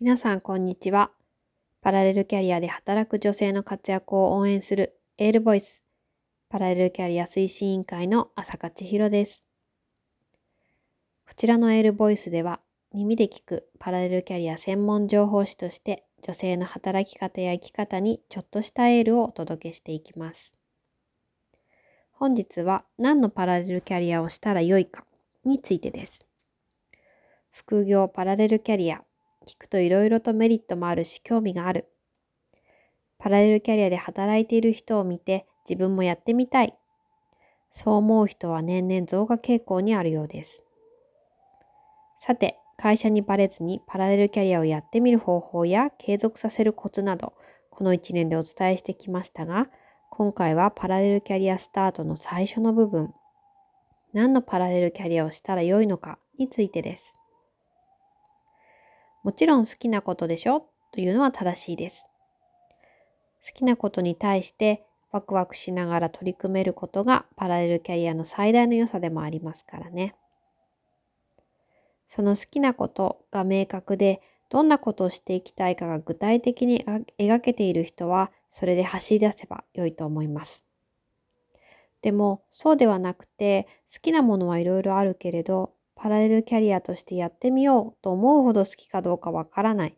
皆さん、こんにちは。パラレルキャリアで働く女性の活躍を応援するエールボイス、パラレルキャリア推進委員会の朝香千尋です。こちらのエールボイスでは、耳で聞くパラレルキャリア専門情報誌として、女性の働き方や生き方にちょっとしたエールをお届けしていきます。本日は何のパラレルキャリアをしたらよいかについてです。副業パラレルキャリア聞くといろいろとメリットもあるし興味がある。パラレルキャリアで働いている人を見て自分もやってみたい。そう思う人は年々増加傾向にあるようです。さて、会社にバレずにパラレルキャリアをやってみる方法や継続させるコツなど、この1年でお伝えしてきましたが、今回はパラレルキャリアスタートの最初の部分、何のパラレルキャリアをしたらよいのかについてです。もちろん好きなことでしょ？というのは正しいです。好きなことに対してワクワクしながら取り組めることがパラレルキャリアの最大の良さでもありますからね。その好きなことが明確でどんなことをしていきたいかが具体的に描けている人はそれで走り出せば良いと思います。でもそうではなくて好きなものはいろいろあるけれどパラレルキャリアとしてやってみようと思うほど好きかどうかわからない。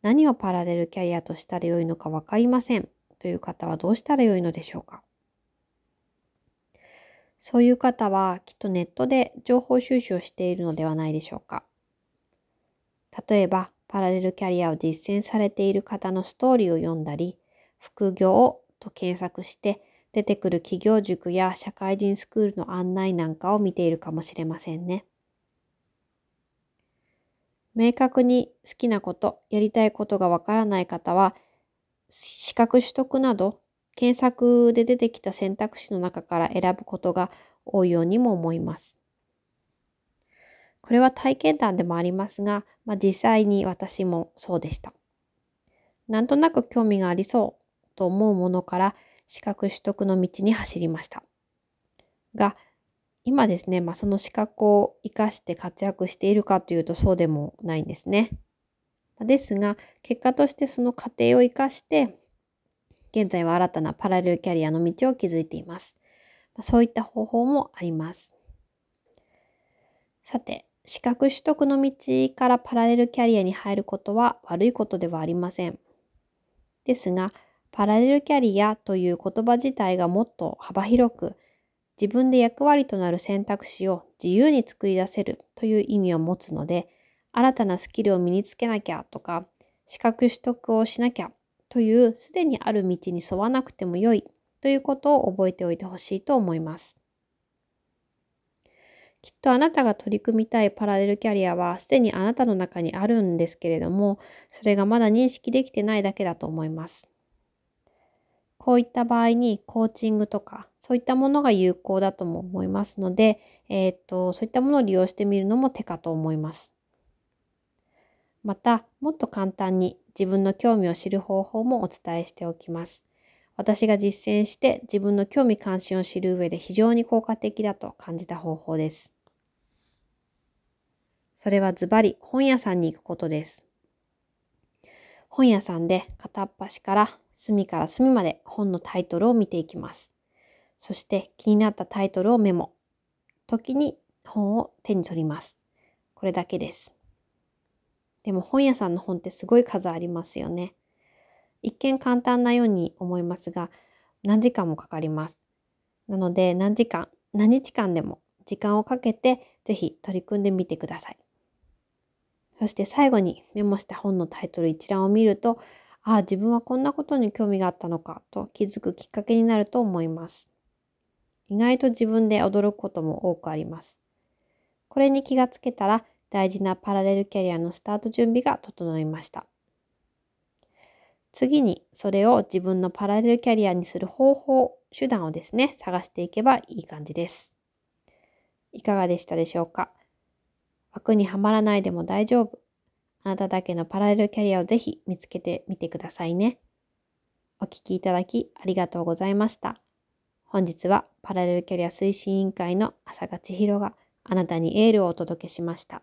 何をパラレルキャリアとしたらよいのかわかりません。という方はどうしたらよいのでしょうかそういう方はきっとネットで情報収集をしているのではないでしょうか。例えば、パラレルキャリアを実践されている方のストーリーを読んだり、副業と検索して出てくる企業塾や社会人スクールの案内なんかを見ているかもしれませんね。明確に好きなこと、やりたいことがわからない方は、資格取得など検索で出てきた選択肢の中から選ぶことが多いようにも思います。これは体験談でもありますが、まあ、実際に私もそうでした。なんとなく興味がありそうと思うものから資格取得の道に走りました。が、今ですね、まあ、その資格を生かして活躍しているかというとそうでもないんですね。ですが、結果としてその過程を生かして、現在は新たなパラレルキャリアの道を築いています。そういった方法もあります。さて、資格取得の道からパラレルキャリアに入ることは悪いことではありません。ですが、パラレルキャリアという言葉自体がもっと幅広く自分で役割となる選択肢を自由に作り出せるという意味を持つので、新たなスキルを身につけなきゃとか、資格取得をしなきゃというすでにある道に沿わなくても良いということを覚えておいてほしいと思います。きっとあなたが取り組みたいパラレルキャリアはすでにあなたの中にあるんですけれども、それがまだ認識できてないだけだと思います。こういった場合にコーチングとかそういったものが有効だとも思いますので、えー、っとそういったものを利用してみるのも手かと思います。また、もっと簡単に自分の興味を知る方法もお伝えしておきます。私が実践して自分の興味関心を知る上で非常に効果的だと感じた方法です。それはズバリ本屋さんに行くことです。本屋さんで片っ端から隅から隅まで本のタイトルを見ていきます。そして気になったタイトルをメモ。時に本を手に取ります。これだけです。でも本屋さんの本ってすごい数ありますよね。一見簡単なように思いますが、何時間もかかります。なので何時間、何日間でも時間をかけてぜひ取り組んでみてください。そして最後にメモした本のタイトル一覧を見ると、ああ、自分はこんなことに興味があったのかと気づくきっかけになると思います。意外と自分で驚くことも多くあります。これに気がつけたら大事なパラレルキャリアのスタート準備が整いました。次にそれを自分のパラレルキャリアにする方法、手段をですね、探していけばいい感じです。いかがでしたでしょうか？枠にはまらないでも大丈夫。あなただけのパラレルキャリアをぜひ見つけてみてくださいね。お聴きいただきありがとうございました。本日はパラレルキャリア推進委員会の朝賀千尋があなたにエールをお届けしました。